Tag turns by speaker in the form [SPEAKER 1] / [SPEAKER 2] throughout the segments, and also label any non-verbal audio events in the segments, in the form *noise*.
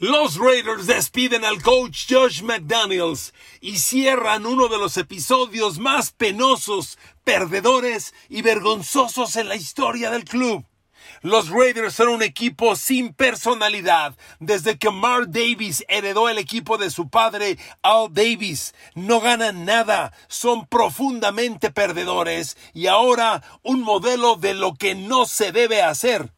[SPEAKER 1] Los Raiders despiden al coach Josh McDaniels y cierran uno de los episodios más penosos, perdedores y vergonzosos en la historia del club. Los Raiders son un equipo sin personalidad desde que Mark Davis heredó el equipo de su padre Al Davis. No ganan nada, son profundamente perdedores y ahora un modelo de lo que no se debe hacer.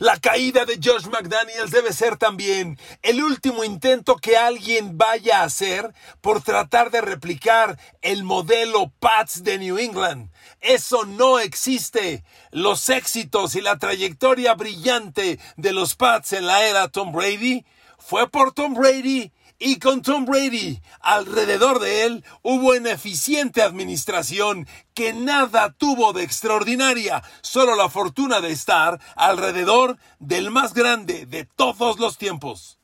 [SPEAKER 1] La caída de Josh McDaniels debe ser también el último intento que alguien vaya a hacer por tratar de replicar el modelo Pats de New England. Eso no existe. Los éxitos y la trayectoria brillante de los Pats en la era Tom Brady fue por Tom Brady y con Tom Brady alrededor de él hubo una eficiente administración que nada tuvo de extraordinaria, solo la fortuna de estar alrededor del más grande de todos los tiempos.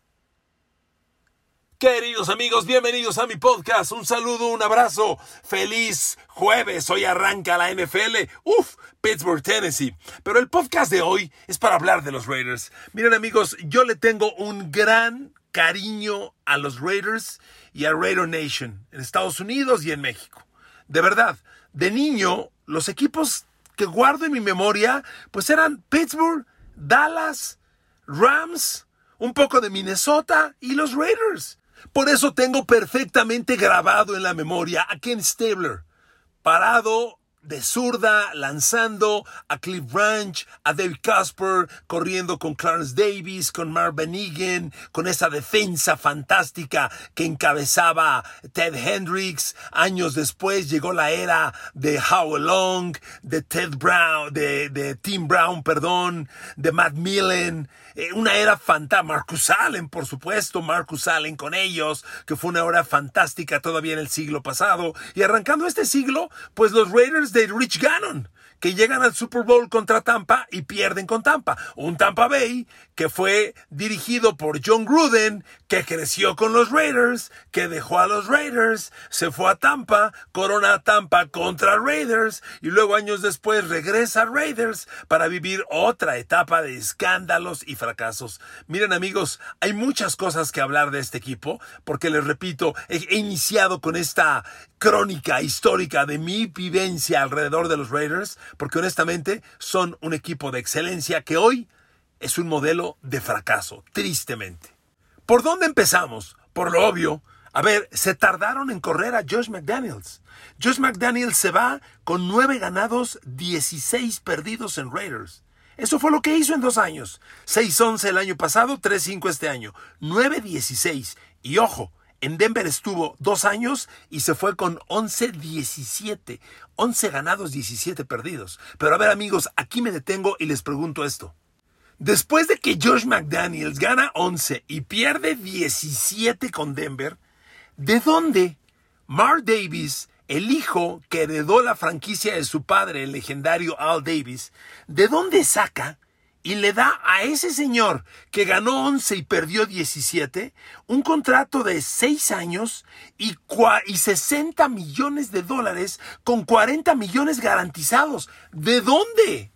[SPEAKER 1] Queridos amigos, bienvenidos a mi podcast. Un saludo, un abrazo. Feliz jueves. Hoy arranca la NFL. Uf, Pittsburgh, Tennessee. Pero el podcast de hoy es para hablar de los Raiders. Miren amigos, yo le tengo un gran cariño a los Raiders y a Raider Nation en Estados Unidos y en México. De verdad, de niño, los equipos que guardo en mi memoria, pues eran Pittsburgh, Dallas, Rams, un poco de Minnesota y los Raiders. Por eso tengo perfectamente grabado en la memoria a Ken Stabler, parado de zurda, lanzando a Cliff Branch, a David Casper, corriendo con Clarence Davis, con Marvin Egan, con esa defensa fantástica que encabezaba Ted Hendricks. Años después llegó la era de Howell Long, de Ted Brown, de, de Tim Brown, perdón, de Matt Millen. Eh, una era fantástica. Marcus Allen, por supuesto, Marcus Allen con ellos, que fue una era fantástica todavía en el siglo pasado. Y arrancando este siglo, pues los Raiders de Rich Gannon, que llegan al Super Bowl contra Tampa y pierden con Tampa. Un Tampa Bay que fue dirigido por John Gruden, que creció con los Raiders, que dejó a los Raiders, se fue a Tampa, corona a Tampa contra Raiders y luego años después regresa a Raiders para vivir otra etapa de escándalos y fracasos. Miren amigos, hay muchas cosas que hablar de este equipo, porque les repito, he, iniciado con esta crónica histórica de mi vivencia alrededor de los Raiders, porque honestamente son un equipo de excelencia que hoy es un modelo de fracaso, tristemente. ¿Por dónde empezamos? Por lo obvio. A ver, se tardaron en correr a Josh McDaniels. Josh McDaniels se va con nueve ganados, 16 perdidos en Raiders. Eso fue lo que hizo en dos años. 6-11 el año pasado, 3-5 este año. 9-16. Y ojo, en Denver estuvo dos años y se fue con 11-17. 11 ganados, 17 perdidos. Pero a ver amigos, aquí me detengo y les pregunto esto. Después de que Josh McDaniels gana 11 y pierde 17 con Denver, ¿de dónde Mark Davis, el hijo que heredó la franquicia de su padre, el legendario Al Davis, de dónde saca y le da a ese señor que ganó 11 y perdió 17 un contrato de 6 años y, y 60 millones de dólares con 40 millones garantizados? ¿De dónde?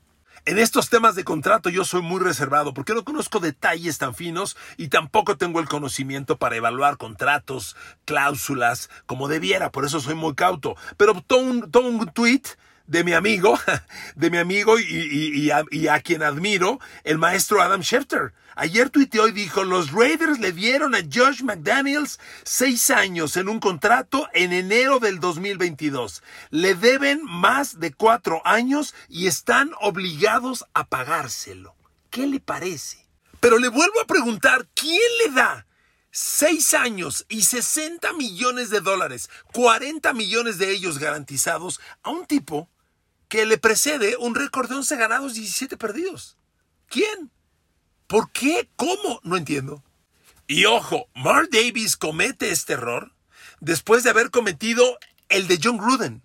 [SPEAKER 1] En estos temas de contrato yo soy muy reservado porque no conozco detalles tan finos y tampoco tengo el conocimiento para evaluar contratos, cláusulas, como debiera, por eso soy muy cauto. Pero todo un, un tweet de mi amigo, *laughs* de mi amigo y, a, quien admiro, el maestro Adam Schefter. Ayer tuiteó y dijo, los Raiders le dieron a Josh McDaniels seis años en un contrato en enero del 2022. Le deben más de cuatro años y están obligados a pagárselo. ¿Qué le parece? Pero le vuelvo a preguntar, ¿quién le da seis años y 60 millones de dólares, 40 millones de ellos garantizados a un tipo que le precede un récord de 11 ganados, 17 perdidos. ¿Quién? ¿Por qué? ¿Cómo? No entiendo. Y ojo, Mark Davis comete este error después de haber cometido el de John Gruden,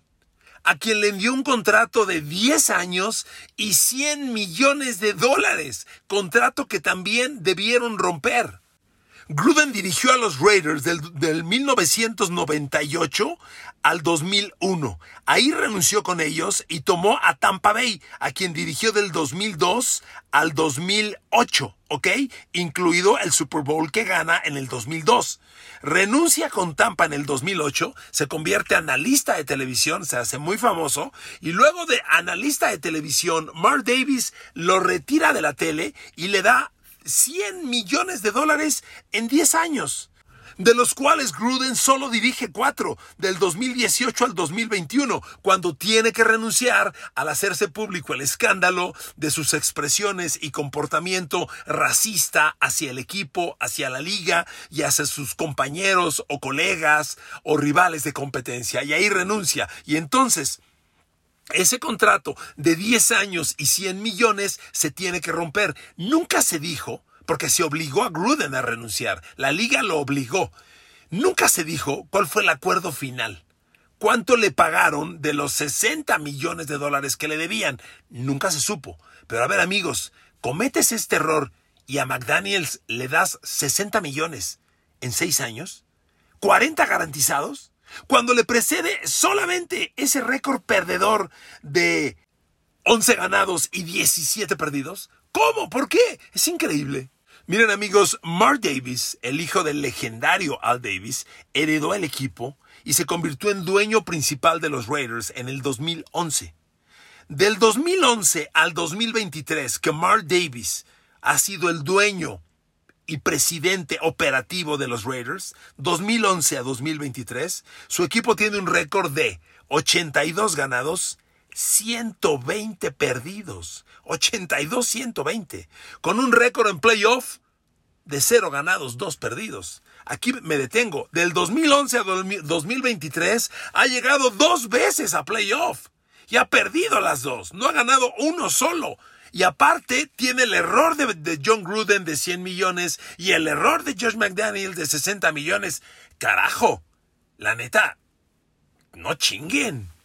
[SPEAKER 1] a quien le envió un contrato de 10 años y 100 millones de dólares, contrato que también debieron romper. Gruden dirigió a los Raiders del, del, 1998 al 2001. Ahí renunció con ellos y tomó a Tampa Bay, a quien dirigió del 2002 al 2008, ¿ok? Incluido el Super Bowl que gana en el 2002. Renuncia con Tampa en el 2008, se convierte analista de televisión, se hace muy famoso, y luego de analista de televisión, Mark Davis lo retira de la tele y le da 100 millones de dólares en 10 años, de los cuales Gruden solo dirige 4, del 2018 al 2021, cuando tiene que renunciar al hacerse público el escándalo de sus expresiones y comportamiento racista hacia el equipo, hacia la liga y hacia sus compañeros o colegas o rivales de competencia. Y ahí renuncia. Y entonces... Ese contrato de 10 años y 100 millones se tiene que romper. Nunca se dijo, porque se obligó a Gruden a renunciar. La liga lo obligó. Nunca se dijo cuál fue el acuerdo final. ¿Cuánto le pagaron de los 60 millones de dólares que le debían? Nunca se supo. Pero a ver amigos, cometes este error y a McDaniels le das 60 millones en 6 años, 40 garantizados, cuando le precede solamente ese récord perdedor de 11 ganados y 17 perdidos. ¿Cómo? ¿Por qué? Es increíble. Miren amigos, Mark Davis, el hijo del legendario Al Davis, heredó el equipo y se convirtió en dueño principal de los Raiders en el 2011. Del 2011 al 2023, que Mark Davis ha sido el dueño y presidente operativo de los Raiders, 2011 a 2023, su equipo tiene un récord de 82 ganados, 120 perdidos. 82-120. Con un récord en playoff de 0 ganados, 2 perdidos. Aquí me detengo. Del 2011 a 2023 ha llegado dos veces a playoff. Y ha perdido las dos. No ha ganado uno solo. Y aparte tiene el error de, de, John Gruden de 100 millones y el error de Josh McDaniel de 60 millones. Carajo, la neta, no chinguen.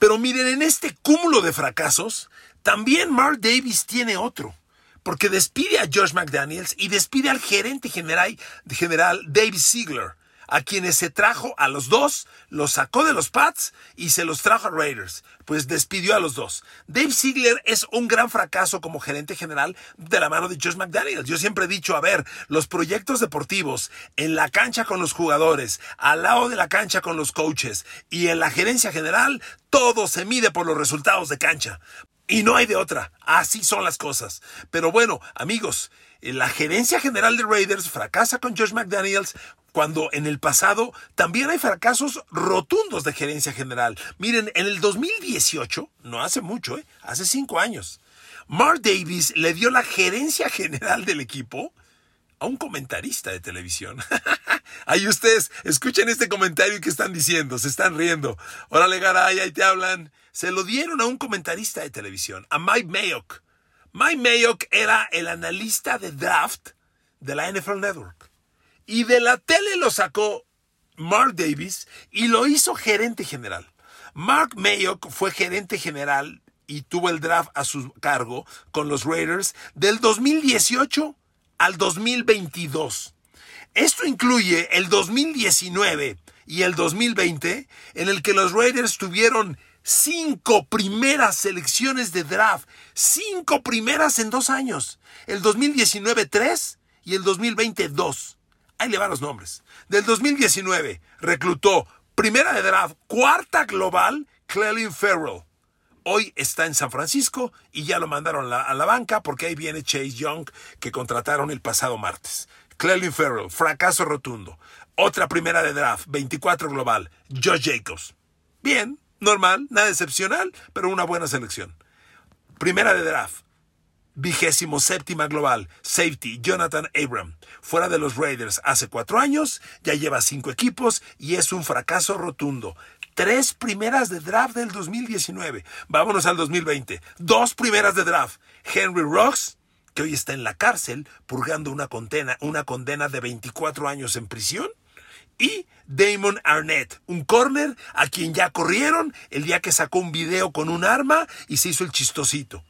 [SPEAKER 1] Pero miren, en este cúmulo de fracasos, también Mark Davis tiene otro. Porque despide a Josh McDaniels y despide al gerente general, general David Ziegler a quienes se trajo a los dos, los sacó de los Pats y se los trajo a Raiders. Pues despidió a los dos. Dave Ziegler es un gran fracaso como gerente general de la mano de Josh McDaniels. Yo siempre he dicho, a ver, los proyectos deportivos en la cancha con los jugadores, al lado de la cancha con los coaches y en la gerencia general, todo se mide por los resultados de cancha. Y no hay de otra. Así son las cosas. Pero bueno, amigos, la gerencia general de Raiders fracasa con Josh McDaniels cuando en el pasado también hay fracasos rotundos de gerencia general. Miren, en el 2018, no hace mucho, ¿eh? hace cinco años, Mark Davis le dio la gerencia general del equipo a un comentarista de televisión. *laughs* Ahí ustedes escuchen este comentario que están diciendo, se están riendo. Órale, garay, ahí te hablan. Se lo dieron a un comentarista de televisión, a Mike Mayock. Mike Mayock era el analista de draft de la NFL Network. Y de la tele lo sacó Mark Davis y lo hizo gerente general. Mark Mayock fue gerente general y tuvo el draft a su cargo con los Raiders del 2018 al 2022. Esto incluye el 2019 y el 2020 en el que los Raiders tuvieron cinco primeras selecciones de draft, cinco primeras en dos años. El 2019 tres y el 2020 dos. Ahí le van los nombres. Del 2019 reclutó primera de draft, cuarta global, Clelin Farrell. Hoy está en San Francisco y ya lo mandaron a la banca porque ahí viene Chase Young que contrataron el pasado martes. Clelin Farrell, fracaso rotundo. Otra primera de draft, 24 global, Josh Jacobs. Bien, normal, nada excepcional, pero una buena selección. Primera de draft, vigésimo séptima global, safety Jonathan Abram. Fuera de los Raiders hace cuatro años, ya lleva cinco equipos y es un fracaso rotundo. Tres primeras de draft del 2019. Vámonos al 2020. Dos primeras de draft. Henry Rocks, que hoy está en la cárcel purgando una condena, una condena de 24 años en prisión. Y Damon Arnett, un corner a quien ya corrieron el día que sacó un video con un arma y se hizo el chistosito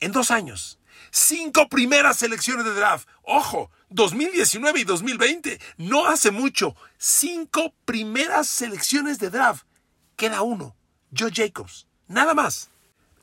[SPEAKER 1] en dos años. Cinco primeras selecciones de draft. Ojo, 2019 y 2020. No hace mucho. Cinco primeras selecciones de draft. Queda uno. Joe Jacobs. Nada más.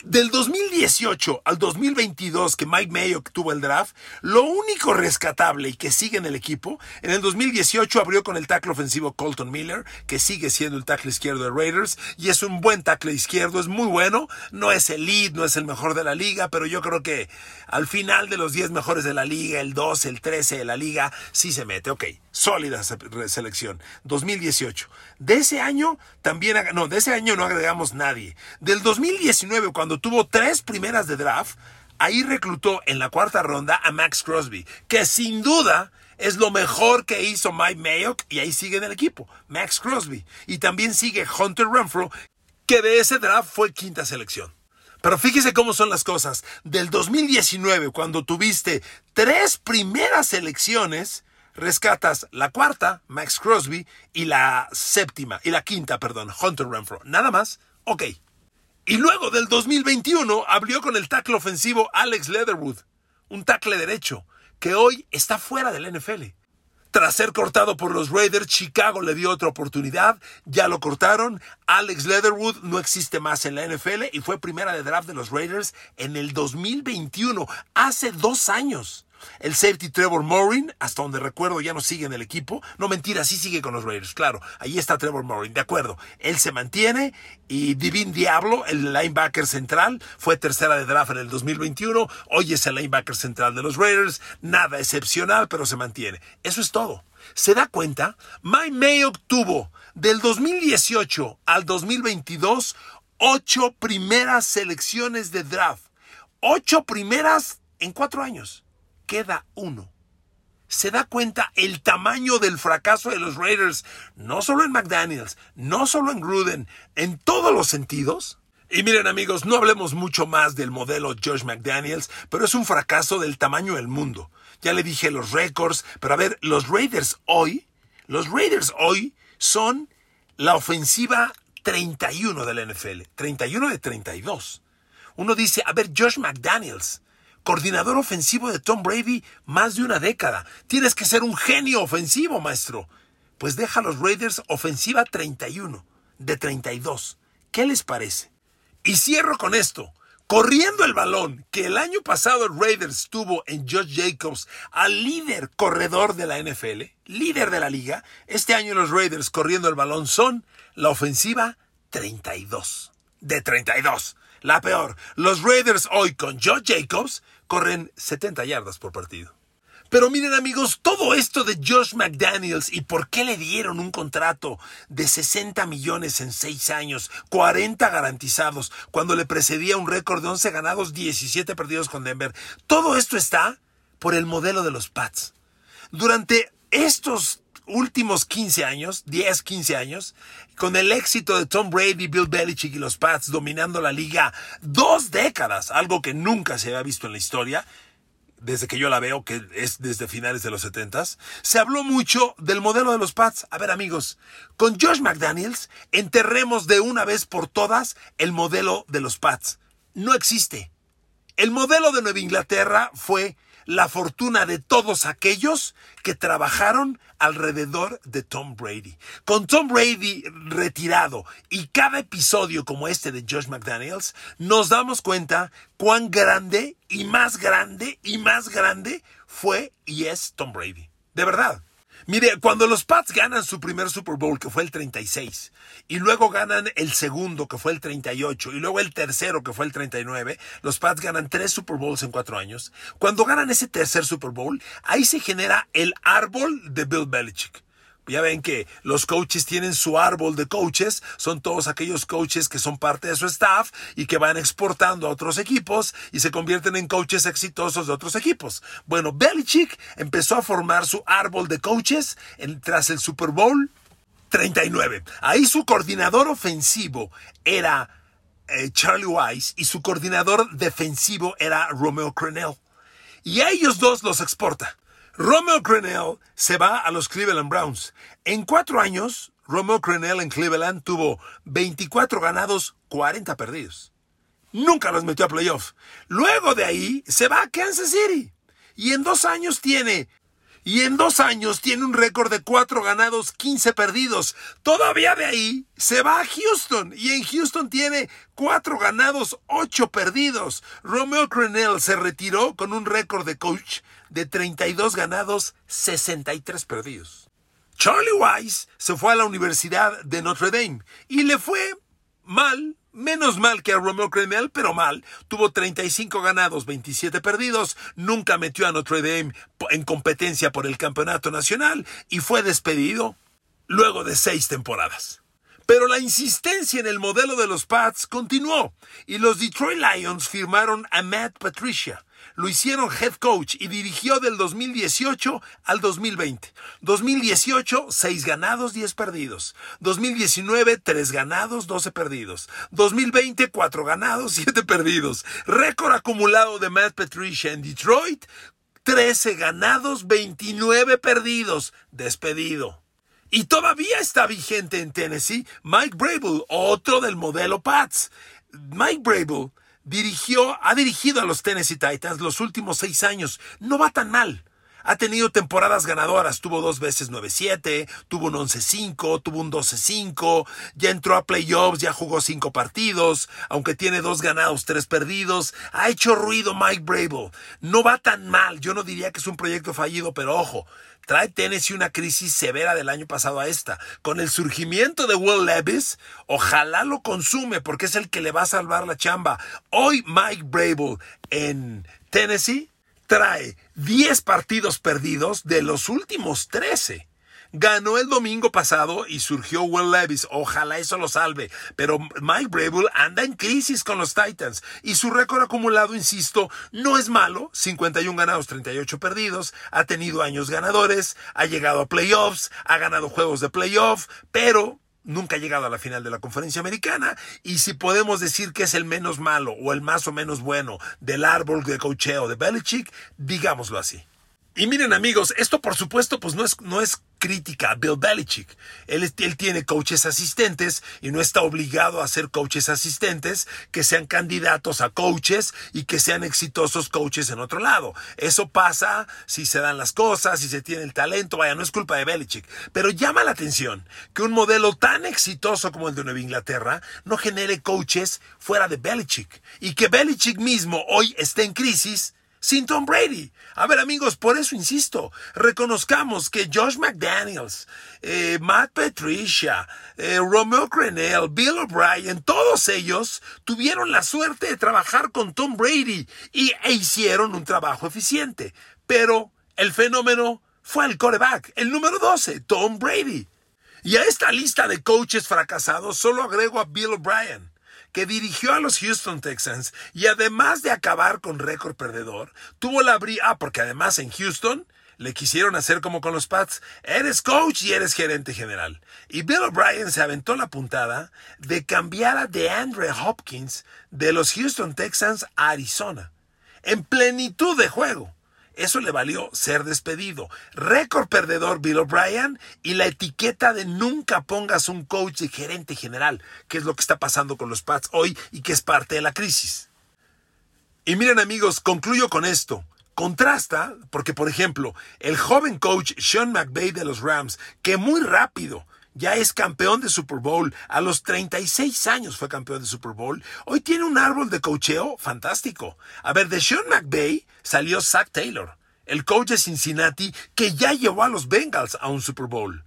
[SPEAKER 1] Del 2018 al 2022 que Mike Mayo tuvo el draft, lo único rescatable y que sigue en el equipo, en el 2018 abrió con el tackle ofensivo Colton Miller, que sigue siendo el tackle izquierdo de Raiders, y es un buen tackle izquierdo, es muy bueno, no es el lead, no es el mejor de la liga, pero yo creo que al final de los 10 mejores de la liga, el 12, el 13 de la liga, sí se mete, ok, sólida selección, 2018. De ese año también, no, de ese año no agregamos nadie. Del 2019, cuando tuvo tres primeras de draft, ahí reclutó en la cuarta ronda a Max Crosby, que sin duda es lo mejor que hizo Mike Mayock y ahí sigue en el equipo, Max Crosby. Y también sigue Hunter Renfro, que de ese draft fue quinta selección. Pero fíjese cómo son las cosas. Del 2019, cuando tuviste tres primeras selecciones, rescatas la cuarta, Max Crosby, y la séptima, y la quinta, perdón, Hunter Renfro. Nada más. Ok. Y luego del 2021 abrió con el tackle ofensivo Alex Leatherwood, un tackle derecho, que hoy está fuera del NFL. Tras ser cortado por los Raiders, Chicago le dio otra oportunidad, ya lo cortaron, Alex Leatherwood no existe más en la NFL y fue primera de draft de los Raiders en el 2021, hace dos años. El safety Trevor Morin, hasta donde recuerdo, ya no sigue en el equipo. No mentira, sí sigue con los Raiders, claro. Ahí está Trevor Morin, de acuerdo. Él se mantiene y Divin Diablo, el linebacker central, fue tercera de draft en el 2021. Hoy es el linebacker central de los Raiders. Nada excepcional, pero se mantiene. Eso es todo. ¿Se da cuenta? Mike Mayo tuvo del 2018 al 2022 ocho primeras selecciones de draft. Ocho primeras en cuatro años queda uno. Se da cuenta el tamaño del fracaso de los Raiders, no solo en McDaniels, no solo en Gruden, en todos los sentidos. Y miren amigos, no hablemos mucho más del modelo Josh McDaniels, pero es un fracaso del tamaño del mundo. Ya le dije los récords, pero a ver, los Raiders hoy, los Raiders hoy son la ofensiva 31 de la NFL, 31 de 32. Uno dice, a ver, Josh McDaniels, coordinador ofensivo de Tom Brady más de una década. Tienes que ser un genio ofensivo, maestro. Pues deja a los Raiders ofensiva 31 de 32. ¿Qué les parece? Y cierro con esto. Corriendo el balón que el año pasado el Raiders tuvo en Josh Jacobs al líder corredor de la NFL, líder de la liga, este año los Raiders corriendo el balón son la ofensiva 32. De 32. La peor, los Raiders hoy con Josh Jacobs corren 70 yardas por partido. Pero miren amigos, todo esto de Josh McDaniels y por qué le dieron un contrato de 60 millones en 6 años, 40 garantizados, cuando le precedía un récord de 11 ganados, 17 perdidos con Denver, todo esto está por el modelo de los Pats. Durante estos últimos 15 años, 10, 15 años, con el éxito de Tom Brady, Bill Belichick y los Pats dominando la liga dos décadas, algo que nunca se había visto en la historia, desde que yo la veo, que es desde finales de los 70 se habló mucho del modelo de los Pats. A ver amigos, con Josh McDaniels enterremos de una vez por todas el modelo de los Pats. No existe. El modelo de Nueva Inglaterra fue la fortuna de todos aquellos que trabajaron alrededor de Tom Brady. Con Tom Brady retirado y cada episodio como este de Josh McDaniels, nos damos cuenta cuán grande y más grande y más grande fue y es Tom Brady. De verdad. Mire, cuando los Pats ganan su primer Super Bowl, que fue el 36, y luego ganan el segundo, que fue el 38, y luego el tercero, que fue el 39, los Pats ganan tres Super Bowls en cuatro años. Cuando ganan ese tercer Super Bowl, ahí se genera el árbol de Bill Belichick. Ya ven que los coaches tienen su árbol de coaches, son todos aquellos coaches que son parte de su staff y que van exportando a otros equipos y se convierten en coaches exitosos de otros equipos. Bueno, Belichick empezó a formar su árbol de coaches tras el Super Bowl 39. Ahí su coordinador ofensivo era eh, Charlie Weiss y su coordinador defensivo era Romeo Crennel. Y a ellos dos los exporta. Romeo Crennel se va a los Cleveland Browns. En cuatro años, Romeo Crennel en Cleveland tuvo 24 ganados, 40 perdidos. nunca los metió a playoff. Luego de ahí se va a Kansas City. Y en dos años tiene y en dos años tiene un récord de cuatro ganados, 15 perdidos. Todavía de ahí se va a Houston y en Houston tiene cuatro ganados, ocho perdidos. Romeo Crennel se retiró con un récord de coach de 32 ganados, 63 perdidos. Charlie Wise se fue a la Universidad de Notre Dame y le fue mal Menos mal que a Romeo Crennel, pero mal. Tuvo 35 ganados, 27 perdidos. Nunca metió a Notre Dame en competencia por el campeonato nacional y fue despedido luego de seis temporadas. Pero la insistencia en el modelo de los Pats continuó y los Detroit Lions firmaron a Matt Patricia, lo hicieron head coach y dirigió del 2018 al 2020. 2018, 6 ganados, 10 perdidos. 2019, 3 ganados, 12 perdidos. 2020, 4 ganados, *laughs* 7 perdidos. Récord acumulado de Matt Patricia en Detroit, 13 ganados, 29 perdidos. Despedido. Y todavía está vigente en Tennessee Mike Brable, otro del modelo Pats. Mike Brable dirigió, ha dirigido a los Tennessee Titans los últimos seis años. No va tan mal. Ha tenido temporadas ganadoras, tuvo dos veces 9-7, tuvo un 11-5, tuvo un 12-5, ya entró a playoffs, ya jugó cinco partidos, aunque tiene dos ganados, tres perdidos. Ha hecho ruido Mike Brable. No va tan mal, yo no diría que es un proyecto fallido, pero ojo, trae Tennessee una crisis severa del año pasado a esta. Con el surgimiento de Will Levis, ojalá lo consume porque es el que le va a salvar la chamba. Hoy Mike Brable en Tennessee trae 10 partidos perdidos de los últimos 13. Ganó el domingo pasado y surgió Will Levis. Ojalá eso lo salve. Pero Mike Brable anda en crisis con los Titans. Y su récord acumulado, insisto, no es malo. 51 ganados, 38 perdidos. Ha tenido años ganadores. Ha llegado a playoffs. Ha ganado juegos de playoff. Pero nunca ha llegado a la final de la conferencia americana y si podemos decir que es el menos malo o el más o menos bueno del árbol de cocheo de Belichick, digámoslo así. Y miren amigos, esto por supuesto pues no es, no es crítica a Bill Belichick. Él, él, tiene coaches asistentes y no está obligado a ser coaches asistentes que sean candidatos a coaches y que sean exitosos coaches en otro lado. Eso pasa si se dan las cosas, si se tiene el talento, vaya, no es culpa de Belichick. Pero llama la atención que un modelo tan exitoso como el de Nueva Inglaterra no genere coaches fuera de Belichick y que Belichick mismo hoy esté en crisis sin Tom Brady. A ver amigos, por eso insisto, reconozcamos que Josh McDaniels, eh, Matt Patricia, eh, Romeo Crennel, Bill O'Brien, todos ellos tuvieron la suerte de trabajar con Tom Brady y, e hicieron un trabajo eficiente. Pero el fenómeno fue el coreback, el número 12, Tom Brady. Y a esta lista de coaches fracasados solo agrego a Bill O'Brien que dirigió a los Houston Texans y además de acabar con récord perdedor, tuvo la bri... Ah, porque además en Houston le quisieron hacer como con los Pats. Eres coach y eres gerente general. Y Bill O'Brien se aventó la puntada de cambiar a DeAndre Hopkins de los Houston Texans a Arizona. En plenitud de juego. Eso le valió ser despedido. Récord perdedor Bill O'Brien y la etiqueta de nunca pongas un coach de gerente general, que es lo que está pasando con los Pats hoy y que es parte de la crisis. Y miren amigos, concluyo con esto. Contrasta, porque por ejemplo, el joven coach Sean McVay de los Rams, que muy rápido ya es campeón de Super Bowl. A los 36 años fue campeón de Super Bowl. Hoy tiene un árbol de cocheo fantástico. A ver, de Sean McVay salió Zach Taylor, el coach de Cincinnati que ya llevó a los Bengals a un Super Bowl.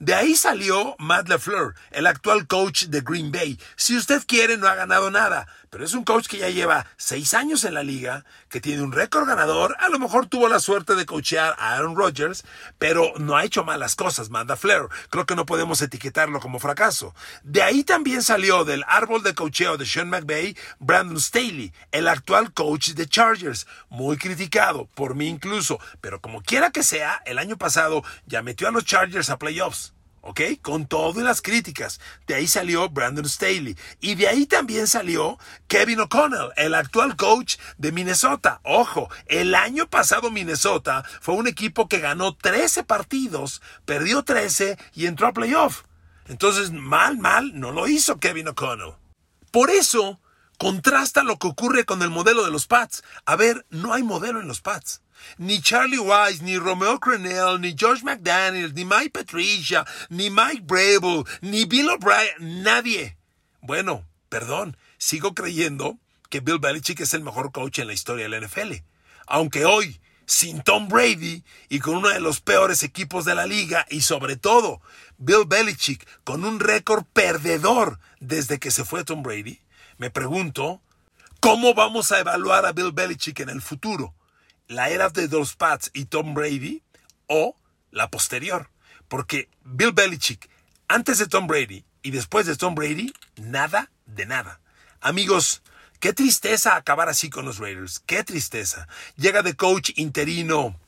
[SPEAKER 1] De ahí salió Matt LeFleur, el actual coach de Green Bay. Si usted quiere, no ha ganado nada, pero es un coach que ya lleva seis años en la liga, que tiene un récord ganador, a lo mejor tuvo la suerte de coachear a Aaron Rodgers, pero no ha hecho malas cosas, Matt LeFleur. Creo que no podemos etiquetarlo como fracaso. De ahí también salió del árbol de coacheo de Sean McVay, Brandon Staley, el actual coach de Chargers, muy criticado, por mí incluso, pero como quiera que sea, el año pasado ya metió a los Chargers a playoffs. ¿Ok? Con todas las críticas. De ahí salió Brandon Staley. Y de ahí también salió Kevin O'Connell, el actual coach de Minnesota. Ojo, el año pasado Minnesota fue un equipo que ganó 13 partidos, perdió 13 y entró a playoff. Entonces, mal, mal, no lo hizo Kevin O'Connell. Por eso, Contrasta lo que ocurre con el modelo de los Pats. A ver, no hay modelo en los Pats. Ni Charlie Wise, ni Romeo Crennel, ni George McDaniels, ni Mike Patricia, ni Mike Brable, ni Bill O'Brien, nadie. Bueno, perdón, sigo creyendo que Bill Belichick es el mejor coach en la historia de la NFL. Aunque hoy, sin Tom Brady y con uno de los peores equipos de la liga y sobre todo Bill Belichick con un récord perdedor desde que se fue Tom Brady, me pregunto, ¿cómo vamos a evaluar a Bill Belichick en el futuro? ¿La era de los Pats y Tom Brady o la posterior? Porque Bill Belichick, antes de Tom Brady y después de Tom Brady, nada de nada. Amigos, qué tristeza acabar así con los Raiders, qué tristeza. Llega de coach interino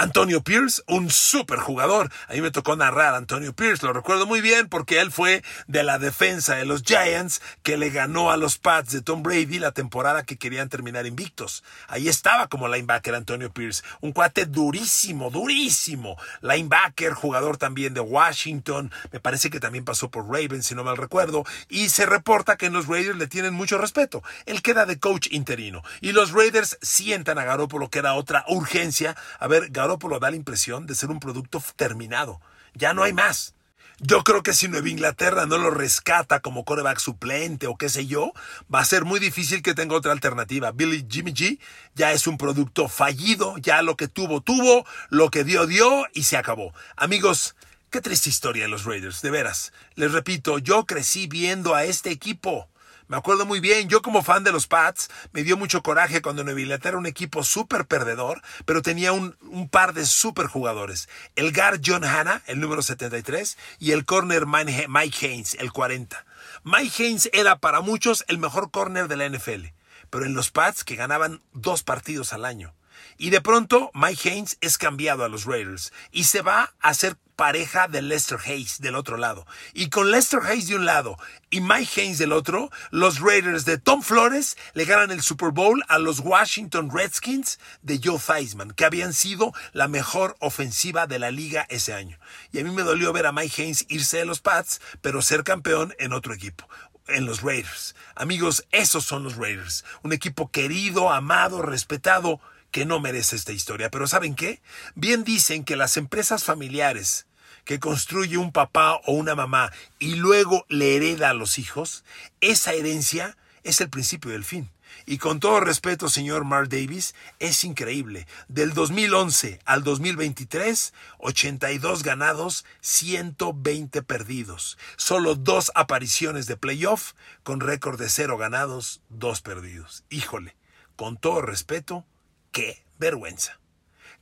[SPEAKER 1] Antonio Pierce, un super jugador. A mí me tocó narrar a Antonio Pierce, lo recuerdo muy bien porque él fue de la defensa de los Giants que le ganó a los Pats de Tom Brady la temporada que querían terminar invictos. Ahí estaba como linebacker Antonio Pierce, un cuate durísimo, durísimo. Linebacker, jugador también de Washington, me parece que también pasó por Ravens, si no mal recuerdo, y se reporta que en los Raiders le tienen mucho respeto. Él queda de coach interino y los Raiders sientan a Garoppolo que era otra urgencia. A ver, Garoppolo da la impresión de ser un producto terminado. Ya no hay más. Yo creo que si Nueva Inglaterra no lo rescata como coreback suplente o qué sé yo, va a ser muy difícil que tenga otra alternativa. Billy Jimmy G ya es un producto fallido, ya lo que tuvo, tuvo, lo que dio, dio y se acabó. Amigos, qué triste historia de los Raiders, de veras. Les repito, yo crecí viendo a este equipo. Me acuerdo muy bien, yo como fan de los Pats, me dio mucho coraje cuando Nueva Inglaterra era un equipo súper perdedor, pero tenía un, un, par de súper jugadores. El guard John Hanna, el número 73, y el corner Mike Haynes, el 40. Mike Haynes era para muchos el mejor corner de la NFL, pero en los Pats que ganaban dos partidos al año. Y de pronto Mike Haynes es cambiado a los Raiders y se va a ser pareja de Lester Hayes del otro lado. Y con Lester Hayes de un lado y Mike Haynes del otro, los Raiders de Tom Flores le ganan el Super Bowl a los Washington Redskins de Joe Theismann, que habían sido la mejor ofensiva de la liga ese año. Y a mí me dolió ver a Mike Haynes irse de los Pats, pero ser campeón en otro equipo en los Raiders. Amigos, esos son los Raiders. Un equipo querido, amado, respetado, que no merece esta historia. Pero ¿saben qué? Bien dicen que las empresas familiares que construye un papá o una mamá y luego le hereda a los hijos, esa herencia es el principio del fin. Y con todo respeto, señor Mark Davis, es increíble. Del 2011 al 2023, 82 ganados, 120 perdidos. Solo dos apariciones de playoff con récord de cero ganados, dos perdidos. Híjole, con todo respeto, qué vergüenza.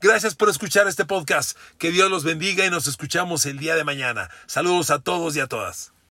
[SPEAKER 1] Gracias por escuchar este podcast. Que Dios los bendiga y nos escuchamos el día de mañana. Saludos a todos y a todas.